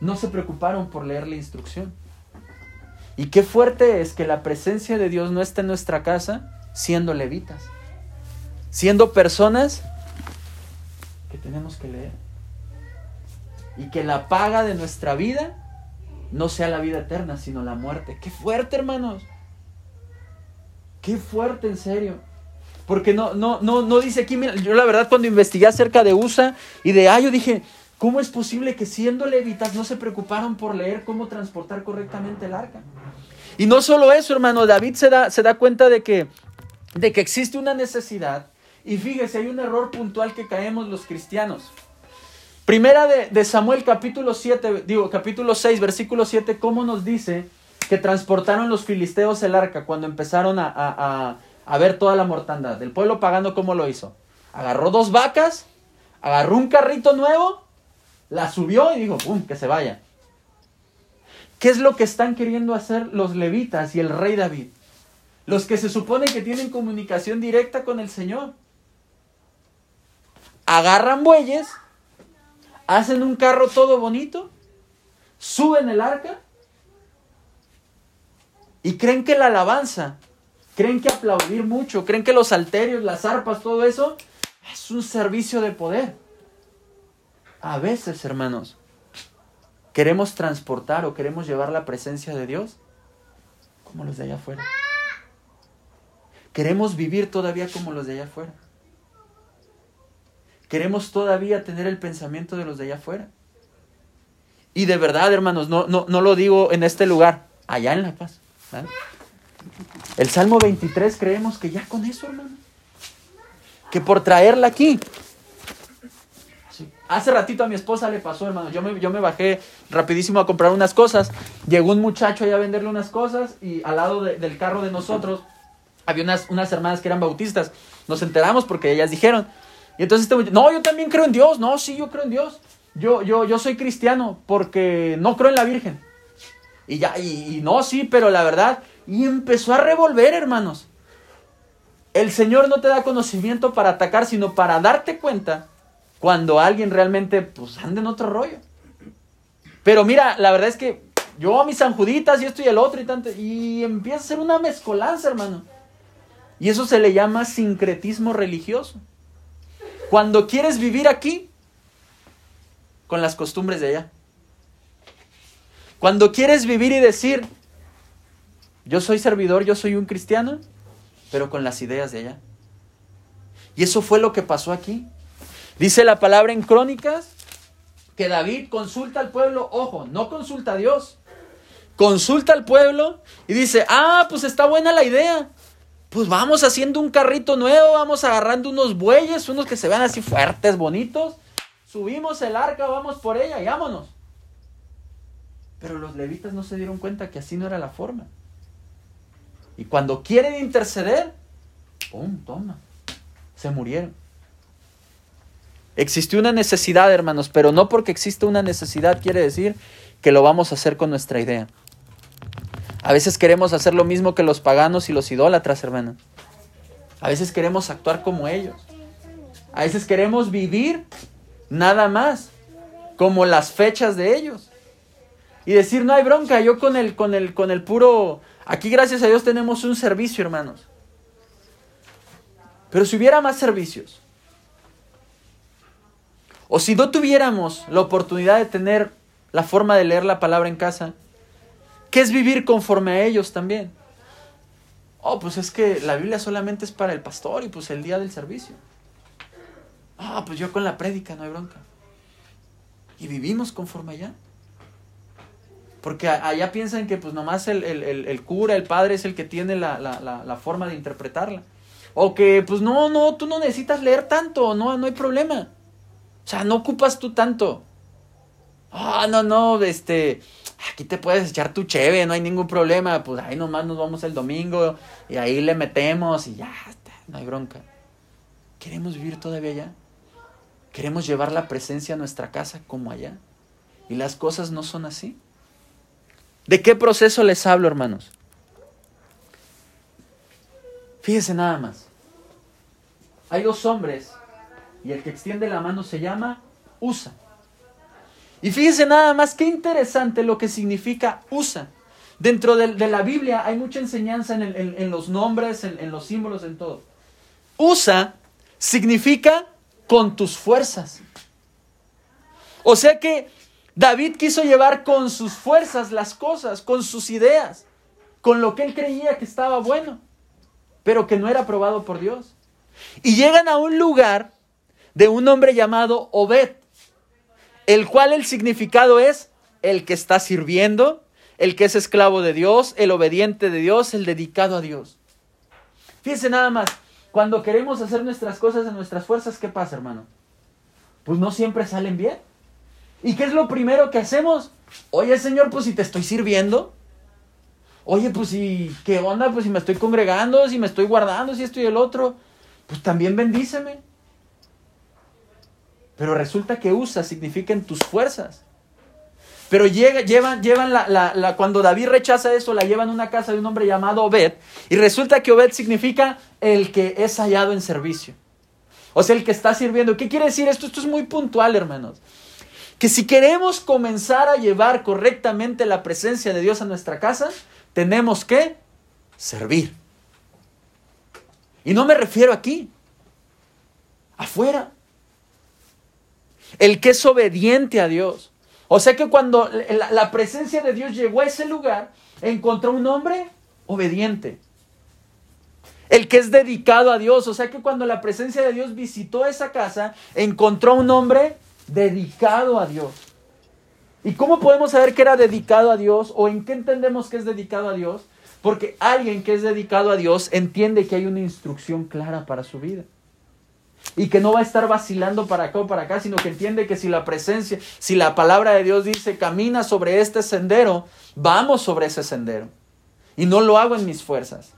no se preocuparon por leer la instrucción. Y qué fuerte es que la presencia de Dios no esté en nuestra casa siendo levitas, siendo personas que tenemos que leer. Y que la paga de nuestra vida no sea la vida eterna, sino la muerte. Qué fuerte, hermanos. Qué fuerte, en serio. Porque no, no, no, no dice aquí, mira, yo la verdad cuando investigué acerca de USA y de Ayo dije, ¿cómo es posible que siendo levitas no se preocuparon por leer cómo transportar correctamente el arca? Y no solo eso, hermano, David se da, se da cuenta de que, de que existe una necesidad. Y fíjese, hay un error puntual que caemos los cristianos. Primera de, Samuel capítulo 7, digo capítulo 6, versículo 7, ¿cómo nos dice que transportaron los filisteos el arca cuando empezaron a, a ver toda la mortandad? El pueblo pagando, ¿cómo lo hizo? Agarró dos vacas, agarró un carrito nuevo, la subió y dijo, ¡pum!, que se vaya. ¿Qué es lo que están queriendo hacer los levitas y el rey David? Los que se supone que tienen comunicación directa con el Señor. Agarran bueyes, hacen un carro todo bonito, suben el arca y creen que la alabanza creen que aplaudir mucho, creen que los alterios, las arpas, todo eso es un servicio de poder. A veces, hermanos, queremos transportar o queremos llevar la presencia de Dios como los de allá afuera. Queremos vivir todavía como los de allá afuera. Queremos todavía tener el pensamiento de los de allá afuera. Y de verdad, hermanos, no, no, no lo digo en este lugar, allá en La Paz. El Salmo 23 creemos que ya con eso, hermano. Que por traerla aquí. Hace ratito a mi esposa le pasó, hermano. Yo me, yo me bajé rapidísimo a comprar unas cosas. Llegó un muchacho allá a venderle unas cosas y al lado del carro de nosotros había unas, unas hermanas que eran bautistas. Nos enteramos porque ellas dijeron. Y entonces este no, yo también creo en Dios. No, sí, yo creo en Dios. Yo, yo, yo soy cristiano porque no creo en la Virgen. Y ya, y, no, sí, pero la verdad. Y empezó a revolver, hermanos. El Señor no te da conocimiento para atacar, sino para darte cuenta cuando alguien realmente, pues, anda en otro rollo. Pero mira, la verdad es que yo a mis sanjuditas y esto y el otro y tanto, y empieza a ser una mezcolanza, hermano. Y eso se le llama sincretismo religioso. Cuando quieres vivir aquí con las costumbres de allá. Cuando quieres vivir y decir, yo soy servidor, yo soy un cristiano, pero con las ideas de allá. Y eso fue lo que pasó aquí. Dice la palabra en Crónicas que David consulta al pueblo, ojo, no consulta a Dios, consulta al pueblo y dice, ah, pues está buena la idea pues vamos haciendo un carrito nuevo, vamos agarrando unos bueyes, unos que se vean así fuertes, bonitos, subimos el arca, vamos por ella y vámonos. Pero los levitas no se dieron cuenta que así no era la forma. Y cuando quieren interceder, ¡pum! Toma. Se murieron. Existió una necesidad, hermanos, pero no porque existe una necesidad quiere decir que lo vamos a hacer con nuestra idea. A veces queremos hacer lo mismo que los paganos y los idólatras, hermano. A veces queremos actuar como ellos. A veces queremos vivir nada más como las fechas de ellos. Y decir, no hay bronca, yo con el, con el, con el puro... Aquí gracias a Dios tenemos un servicio, hermanos. Pero si hubiera más servicios, o si no tuviéramos la oportunidad de tener la forma de leer la palabra en casa, ¿Qué es vivir conforme a ellos también? Oh, pues es que la Biblia solamente es para el pastor y pues el día del servicio. Ah, pues yo con la prédica no hay bronca. Y vivimos conforme allá. Porque allá piensan que pues nomás el, el, cura, el padre es el que tiene la, la, forma de interpretarla. O que pues no, no, tú no necesitas leer tanto, no, no hay problema. O sea, no ocupas tú tanto. Ah, no, no, este, aquí te puedes echar tu cheve, no hay ningún problema, pues ahí nomás nos vamos el domingo y ahí le metemos y ya, no hay bronca. ¿Queremos vivir todavía allá? ¿Queremos llevar la presencia a nuestra casa como allá? Y las cosas no son así. ¿De qué proceso les hablo, hermanos? Fíjense nada más. Hay dos hombres y el que extiende la mano se llama Usa. Y fíjense nada más qué interesante lo que significa usa. Dentro de, la Biblia hay mucha enseñanza en, los nombres, en, los símbolos, en todo. Usa significa con tus fuerzas. O sea que David quiso llevar con sus fuerzas las cosas, con sus ideas, con lo que él creía que estaba bueno, pero que no era aprobado por Dios. Y llegan a un lugar de un hombre llamado Obed el cual el significado es el que está sirviendo, el que es esclavo de Dios, el obediente de Dios, el dedicado a Dios. Fíjense nada más, cuando queremos hacer nuestras cosas en nuestras fuerzas, ¿qué pasa, hermano? Pues no siempre salen bien. ¿Y qué es lo primero que hacemos? Oye, Señor, pues si te estoy sirviendo. Oye, pues si, ¿qué onda? Pues si me estoy congregando, si me estoy guardando, si esto y el otro. Pues también bendíceme. Pero resulta que usa significa en tus fuerzas. Pero llega, llevan, llevan la, la, cuando David rechaza eso, la llevan a una casa de un hombre llamado Obed. Y resulta que Obed significa el que es hallado en servicio. O sea, el que está sirviendo. ¿Qué quiere decir esto? Esto es muy puntual, hermanos. Que si queremos comenzar a llevar correctamente la presencia de Dios a nuestra casa, tenemos que servir. Y no me refiero aquí, afuera. El que es obediente a Dios. O sea que cuando la, presencia de Dios llegó a ese lugar, encontró un hombre obediente. El que es dedicado a Dios. O sea que cuando la presencia de Dios visitó esa casa, encontró un hombre dedicado a Dios. ¿Y cómo podemos saber que era dedicado a Dios o en qué entendemos que es dedicado a Dios? Porque alguien que es dedicado a Dios entiende que hay una instrucción clara para su vida. Y que no va a estar vacilando para acá o para acá, sino que entiende que si la presencia, si la palabra de Dios dice camina sobre este sendero, vamos sobre ese sendero. Y no lo hago en mis fuerzas.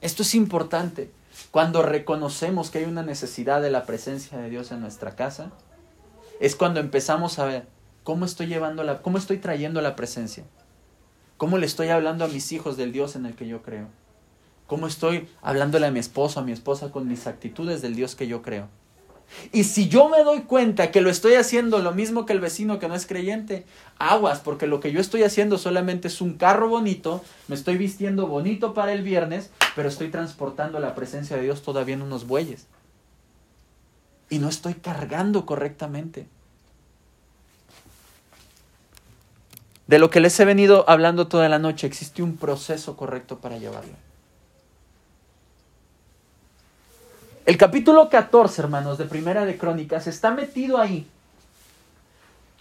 Esto es importante. Cuando reconocemos que hay una necesidad de la presencia de Dios en nuestra casa, es cuando empezamos a ver cómo estoy llevando la, cómo estoy trayendo la presencia. ¿Cómo le estoy hablando a mis hijos del Dios en el que yo creo? ¿Cómo estoy hablándole a mi esposo, a mi esposa con mis actitudes del Dios que yo creo? Y si yo me doy cuenta que lo estoy haciendo lo mismo que el vecino que no es creyente, aguas, porque lo que yo estoy haciendo solamente es un carro bonito, me estoy vistiendo bonito para el viernes, pero estoy transportando la presencia de Dios todavía en unos bueyes. Y no estoy cargando correctamente. De lo que les he venido hablando toda la noche, existe un proceso correcto para llevarlo. El capítulo 14, hermanos, de Primera de Crónicas, está metido ahí.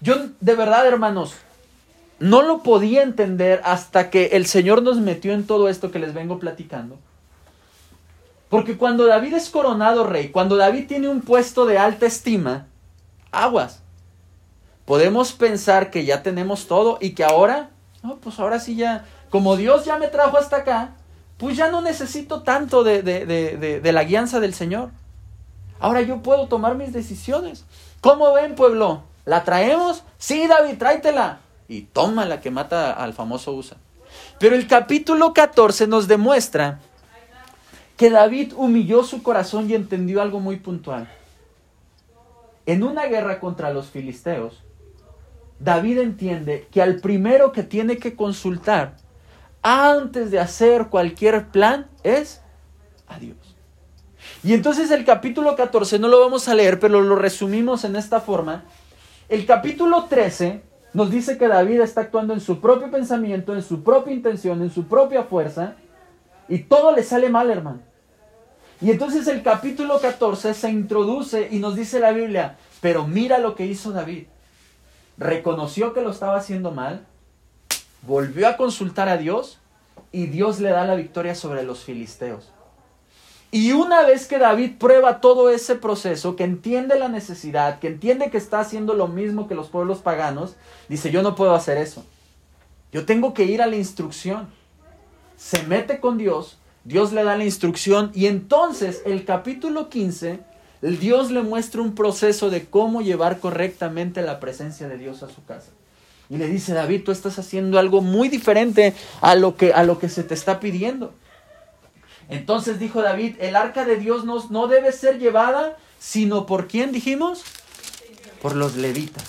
Yo, de verdad, hermanos, no lo podía entender hasta que el Señor nos metió en todo esto que les vengo platicando. Porque cuando David es coronado rey, cuando David tiene un puesto de alta estima, aguas. Podemos pensar que ya tenemos todo y que ahora, no, pues ahora sí ya, como Dios ya me trajo hasta acá, pues ya no necesito tanto de, de, de, de, la guianza del Señor. Ahora yo puedo tomar mis decisiones. ¿Cómo ven, pueblo? ¿La traemos? Sí, David, tráetela. Y toma la que mata al famoso Usa. Pero el capítulo 14 nos demuestra que David humilló su corazón y entendió algo muy puntual. En una guerra contra los filisteos, David entiende que al primero que tiene que consultar antes de hacer cualquier plan es a Dios. Y entonces el capítulo 14 no lo vamos a leer, pero lo resumimos en esta forma. El capítulo 13 nos dice que David está actuando en su propio pensamiento, en su propia intención, en su propia fuerza, y todo le sale mal, hermano. Y entonces el capítulo 14 se introduce y nos dice la Biblia, pero mira lo que hizo David. Reconoció que lo estaba haciendo mal, volvió a consultar a Dios y Dios le da la victoria sobre los filisteos. Y una vez que David prueba todo ese proceso, que entiende la necesidad, que entiende que está haciendo lo mismo que los pueblos paganos, dice, yo no puedo hacer eso. Yo tengo que ir a la instrucción. Se mete con Dios, Dios le da la instrucción y entonces el capítulo 15, Dios le muestra un proceso de cómo llevar correctamente la presencia de Dios a su casa. Y le dice, David, tú estás haciendo algo muy diferente a lo que, a lo que se te está pidiendo. Entonces dijo David, el arca de Dios no, no debe ser llevada, sino por quién dijimos? Por los levitas.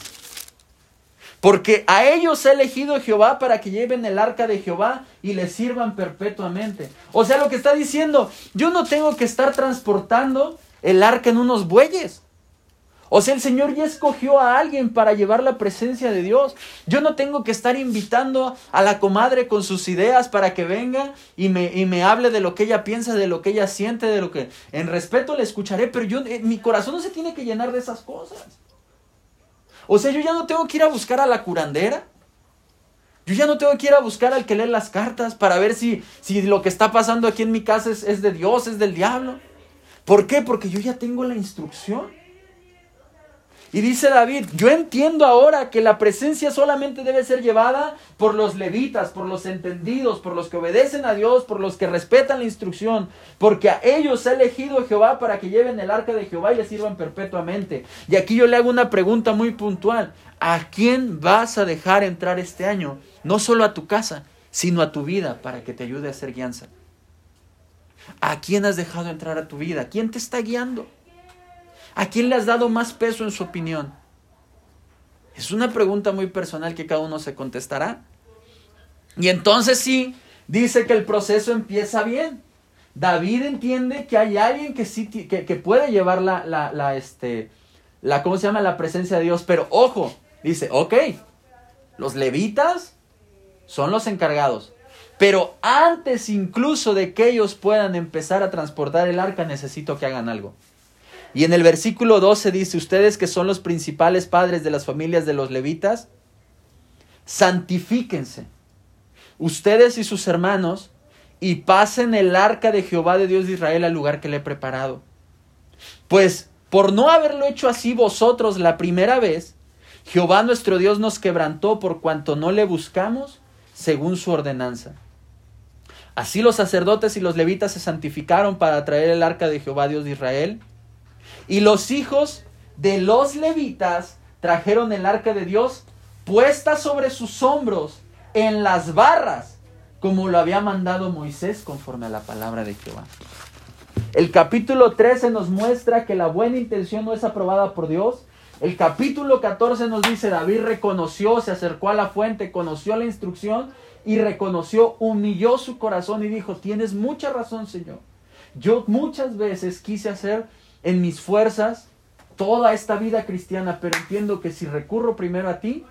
Porque a ellos ha elegido Jehová para que lleven el arca de Jehová y le sirvan perpetuamente. O sea, lo que está diciendo, yo no tengo que estar transportando el arca en unos bueyes. O sea, el Señor ya escogió a alguien para llevar la presencia de Dios. Yo no tengo que estar invitando a la comadre con sus ideas para que venga y me, y me hable de lo que ella piensa, de lo que ella siente, de lo que en respeto le escucharé, pero yo, eh, mi corazón no se tiene que llenar de esas cosas. O sea, yo ya no tengo que ir a buscar a la curandera. Yo ya no tengo que ir a buscar al que lee las cartas para ver si, si lo que está pasando aquí en mi casa es, es de Dios, es del diablo. ¿Por qué? Porque yo ya tengo la instrucción. Y dice David, yo entiendo ahora que la presencia solamente debe ser llevada por los levitas, por los entendidos, por los que obedecen a Dios, por los que respetan la instrucción, porque a ellos ha elegido Jehová para que lleven el arca de Jehová y le sirvan perpetuamente. Y aquí yo le hago una pregunta muy puntual. ¿A quién vas a dejar entrar este año? No solo a tu casa, sino a tu vida para que te ayude a hacer guianza. ¿A quién has dejado entrar a tu vida? ¿Quién te está guiando? ¿A quién le has dado más peso en su opinión? Es una pregunta muy personal que cada uno se contestará. Y entonces sí, dice que el proceso empieza bien. David entiende que hay alguien que sí que, puede llevar la, la, la, este, la, ¿cómo se llama? La presencia de Dios. Pero ojo, dice, ok, los levitas son los encargados. Pero antes incluso de que ellos puedan empezar a transportar el arca, necesito que hagan algo. Y en el versículo 12 dice, ustedes que son los principales padres de las familias de los levitas, santifíquense, ustedes y sus hermanos, y pasen el arca de Jehová de Dios de Israel al lugar que le he preparado. Pues por no haberlo hecho así vosotros la primera vez, Jehová nuestro Dios nos quebrantó por cuanto no le buscamos según su ordenanza. Así los sacerdotes y los levitas se santificaron para traer el arca de Jehová Dios de Israel. Y los hijos de los levitas trajeron el arca de Dios puesta sobre sus hombros en las barras, como lo había mandado Moisés conforme a la palabra de Jehová. El capítulo 13 nos muestra que la buena intención no es aprobada por Dios. El capítulo 14 nos dice, David reconoció, se acercó a la fuente, conoció la instrucción y reconoció, humilló su corazón y dijo, tienes mucha razón, Señor. Yo muchas veces quise hacer en mis fuerzas toda esta vida cristiana, pero entiendo que si recurro primero a ti,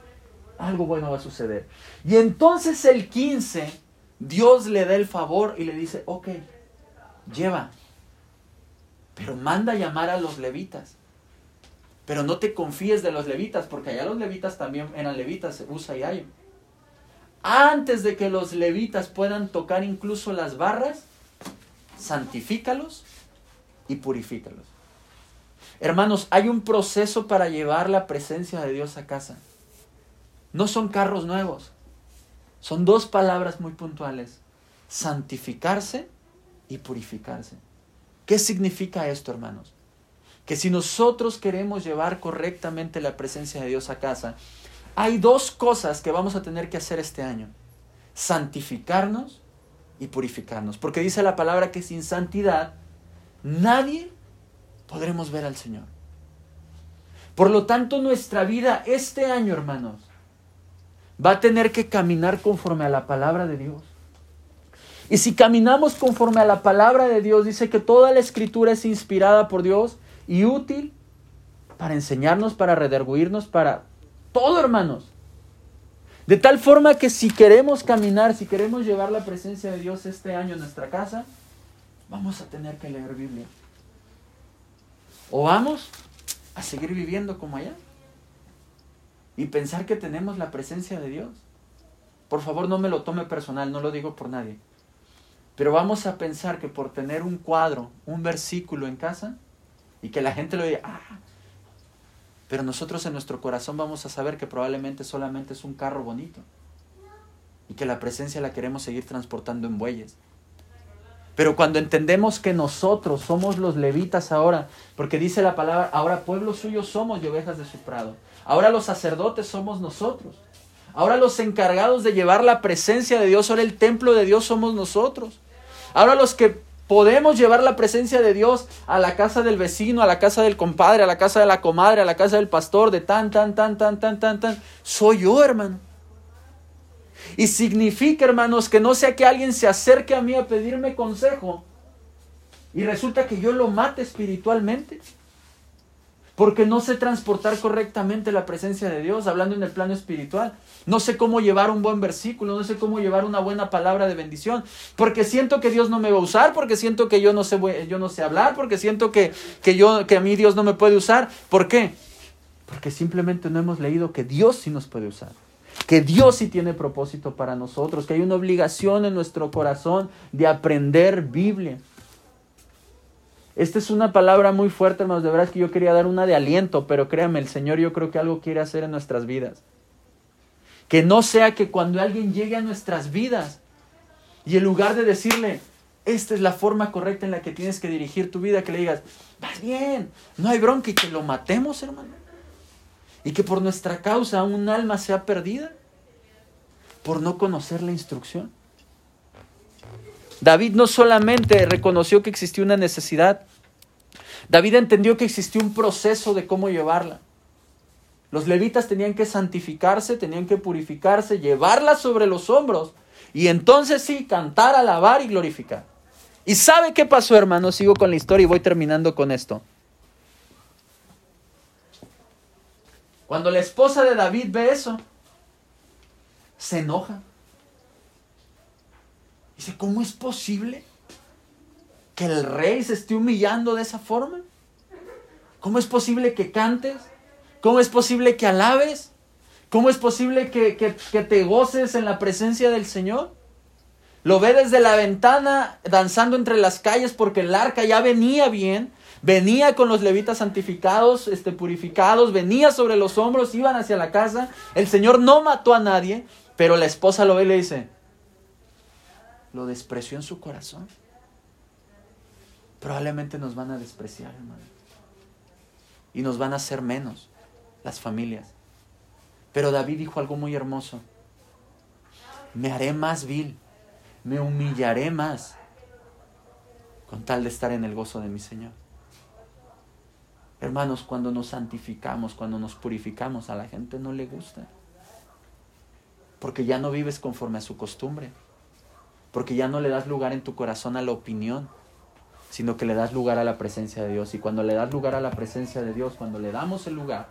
algo bueno va a suceder. Y entonces el 15, Dios le da el favor y le dice, ok, lleva, pero manda llamar a los levitas. Pero no te confíes de los levitas, porque allá los levitas también eran levitas, Usa y Ayem. Antes de que los levitas puedan tocar incluso las barras, santifícalos y purifícalos. Hermanos, hay un proceso para llevar la presencia de Dios a casa. No son carros nuevos. Son dos palabras muy puntuales. Santificarse y purificarse. ¿Qué significa esto, hermanos? Que si nosotros queremos llevar correctamente la presencia de Dios a casa, hay dos cosas que vamos a tener que hacer este año. Santificarnos y purificarnos. Porque dice la palabra que sin santidad nadie podremos ver al Señor. Por lo tanto, nuestra vida este año, hermanos, va a tener que caminar conforme a la palabra de Dios. Y si caminamos conforme a la palabra de Dios, dice que toda la escritura es inspirada por Dios y útil para enseñarnos, para redarguirnos, para todo, hermanos. De tal forma que si queremos caminar, si queremos llevar la presencia de Dios este año en nuestra casa, vamos a tener que leer Biblia. O vamos a seguir viviendo como allá y pensar que tenemos la presencia de Dios. Por favor, no me lo tome personal, no lo digo por nadie. Pero vamos a pensar que por tener un cuadro, un versículo en casa, y que la gente lo diga, ah, pero nosotros en nuestro corazón vamos a saber que probablemente solamente es un carro bonito, y que la presencia la queremos seguir transportando en bueyes. Pero cuando entendemos que nosotros somos los levitas ahora, porque dice la palabra, ahora pueblo suyo somos y ovejas de su prado. Ahora los sacerdotes somos nosotros. Ahora los encargados de llevar la presencia de Dios, ahora el templo de Dios somos nosotros. Ahora los que podemos llevar la presencia de Dios a la casa del vecino, a la casa del compadre, a la casa de la comadre, a la casa del pastor, de tan, tan, tan, tan, tan, tan, tan, soy yo, hermano. Y significa, hermanos, que no sea que alguien se acerque a mí a pedirme consejo y resulta que yo lo mate espiritualmente. Porque no sé transportar correctamente la presencia de Dios, hablando en el plano espiritual. No sé cómo llevar un buen versículo, no sé cómo llevar una buena palabra de bendición. Porque siento que Dios no me va a usar, porque siento que yo no sé, yo no sé hablar, porque siento que, que, yo, que a mí Dios no me puede usar. ¿Por qué? Porque simplemente no hemos leído que Dios sí nos puede usar que Dios sí tiene propósito para nosotros, que hay una obligación en nuestro corazón de aprender Biblia. Esta es una palabra muy fuerte, hermanos. De verdad que yo quería dar una de aliento, pero créanme, el Señor yo creo que algo quiere hacer en nuestras vidas. Que no sea que cuando alguien llegue a nuestras vidas y en lugar de decirle, esta es la forma correcta en la que tienes que dirigir tu vida, que le digas, vas bien, no hay bronca y que lo matemos, hermano y que por nuestra causa un alma sea perdida por no conocer la instrucción. David no solamente reconoció que existía una necesidad, David entendió que existía un proceso de cómo llevarla. Los levitas tenían que santificarse, tenían que purificarse, llevarla sobre los hombros y entonces sí, cantar, alabar y glorificar. ¿Y sabe qué pasó, hermano? Sigo con la historia y voy terminando con esto. Cuando la esposa de David ve eso, se enoja. Dice, ¿cómo es posible que el rey se esté humillando de esa forma? ¿Cómo es posible que cantes? ¿Cómo es posible que alabes? ¿Cómo es posible que, que, te goces en la presencia del Señor? Lo ve desde la ventana danzando entre las calles porque el arca ya venía bien, venía con los levitas santificados, este, purificados, venía sobre los hombros, iban hacia la casa. El Señor no mató a nadie, pero la esposa lo ve y le dice, lo despreció en su corazón. Probablemente nos van a despreciar, hermano. Y nos van a hacer menos las familias. Pero David dijo algo muy hermoso. Me haré más vil, me humillaré más con tal de estar en el gozo de mi Señor. Hermanos, cuando nos santificamos, cuando nos purificamos, a la gente no le gusta. Porque ya no vives conforme a su costumbre. Porque ya no le das lugar en tu corazón a la opinión, sino que le das lugar a la presencia de Dios. Y cuando le das lugar a la presencia de Dios, cuando le damos el lugar,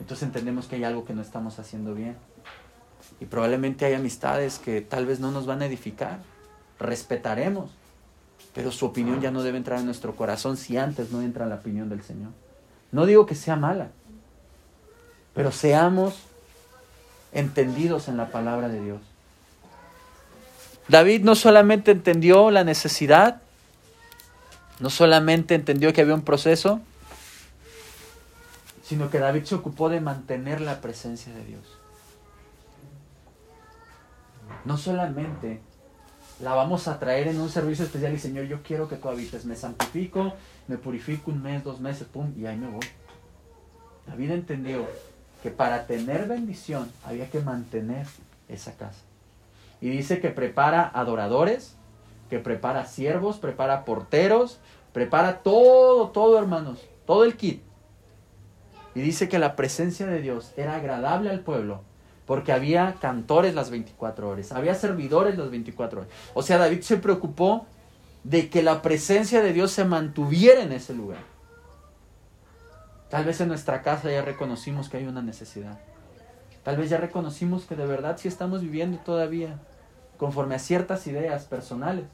entonces entendemos que hay algo que no estamos haciendo bien. Y probablemente hay amistades que tal vez no nos van a edificar. Respetaremos, pero su opinión ya no debe entrar en nuestro corazón si antes no entra la opinión del Señor. No digo que sea mala, pero seamos entendidos en la palabra de Dios. David no solamente entendió la necesidad, no solamente entendió que había un proceso, sino que David se ocupó de mantener la presencia de Dios. No solamente la vamos a traer en un servicio especial y Señor, yo quiero que tú habites, me santifico, me purifico un mes, dos meses, pum, y ahí me voy. David entendió que para tener bendición había que mantener esa casa. Y dice que prepara adoradores, que prepara siervos, prepara porteros, prepara todo, todo hermanos, todo el kit y dice que la presencia de Dios era agradable al pueblo porque había cantores las 24 horas, había servidores las 24 horas. O sea, David se preocupó de que la presencia de Dios se mantuviera en ese lugar. Tal vez en nuestra casa ya reconocimos que hay una necesidad. Tal vez ya reconocimos que de verdad sí estamos viviendo todavía conforme a ciertas ideas personales.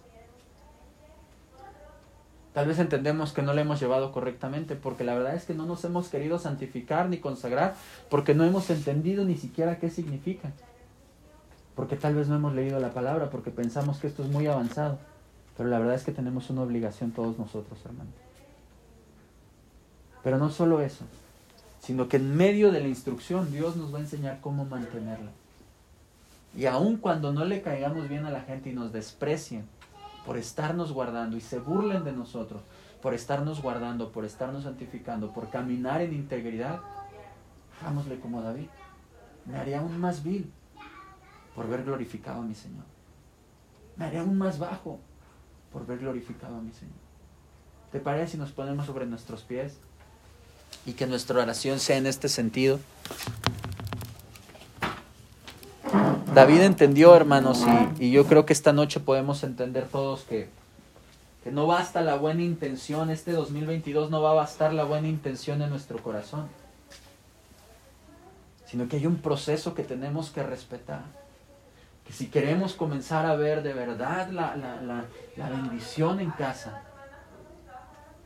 Tal vez entendemos que no le hemos llevado correctamente, porque la verdad es que no nos hemos querido santificar ni consagrar, porque no hemos entendido ni siquiera qué significa. Porque tal vez no hemos leído la palabra, porque pensamos que esto es muy avanzado. Pero la verdad es que tenemos una obligación todos nosotros, hermano. Pero no solo eso, sino que en medio de la instrucción Dios nos va a enseñar cómo mantenerla. Y aun cuando no le caigamos bien a la gente y nos desprecien, por estarnos guardando y se burlen de nosotros, por estarnos guardando, por estarnos santificando, por caminar en integridad, hagámosle como David. Me haría aún más vil por ver glorificado a mi Señor. Me haría aún más bajo por ver glorificado a mi Señor. ¿Te parece si nos ponemos sobre nuestros pies y que nuestra oración sea en este sentido? David entendió, hermanos, y, yo creo que esta noche podemos entender todos que, que no basta la buena intención, este 2022 no va a bastar la buena intención en nuestro corazón, sino que hay un proceso que tenemos que respetar. Que si queremos comenzar a ver de verdad la, la bendición en casa,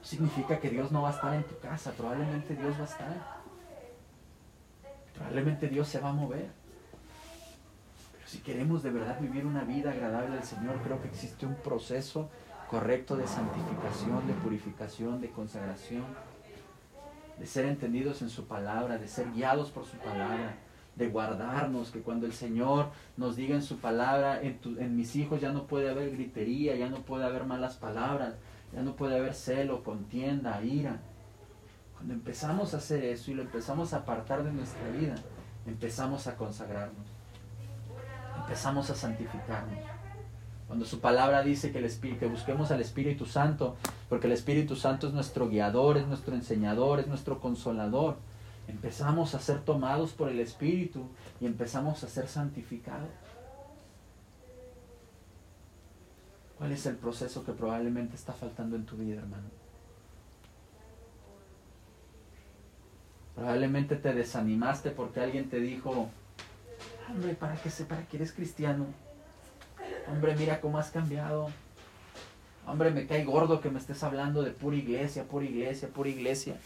significa que Dios no va a estar en tu casa, probablemente Dios va a estar. Probablemente Dios se va a mover. Si queremos de verdad vivir una vida agradable al Señor, creo que existe un proceso correcto de santificación, de purificación, de consagración, de ser entendidos en su palabra, de ser guiados por su palabra, de guardarnos, que cuando el Señor nos diga en su palabra, en, en mis hijos ya no puede haber gritería, ya no puede haber malas palabras, ya no puede haber celo, contienda, ira. Cuando empezamos a hacer eso y lo empezamos a apartar de nuestra vida, empezamos a consagrarnos empezamos a santificarnos. Cuando su palabra dice que, el Espíritu, que busquemos al Espíritu Santo, porque el Espíritu Santo es nuestro guiador, es nuestro enseñador, es nuestro consolador, empezamos a ser tomados por el Espíritu y empezamos a ser santificados. ¿Cuál es el proceso que probablemente está faltando en tu vida, hermano? Probablemente te desanimaste porque alguien te dijo, hombre, ¿para qué, ¿para que eres cristiano? Hombre, mira cómo has cambiado. Hombre, me cae gordo que me estés hablando de pura iglesia, pura iglesia, pura iglesia.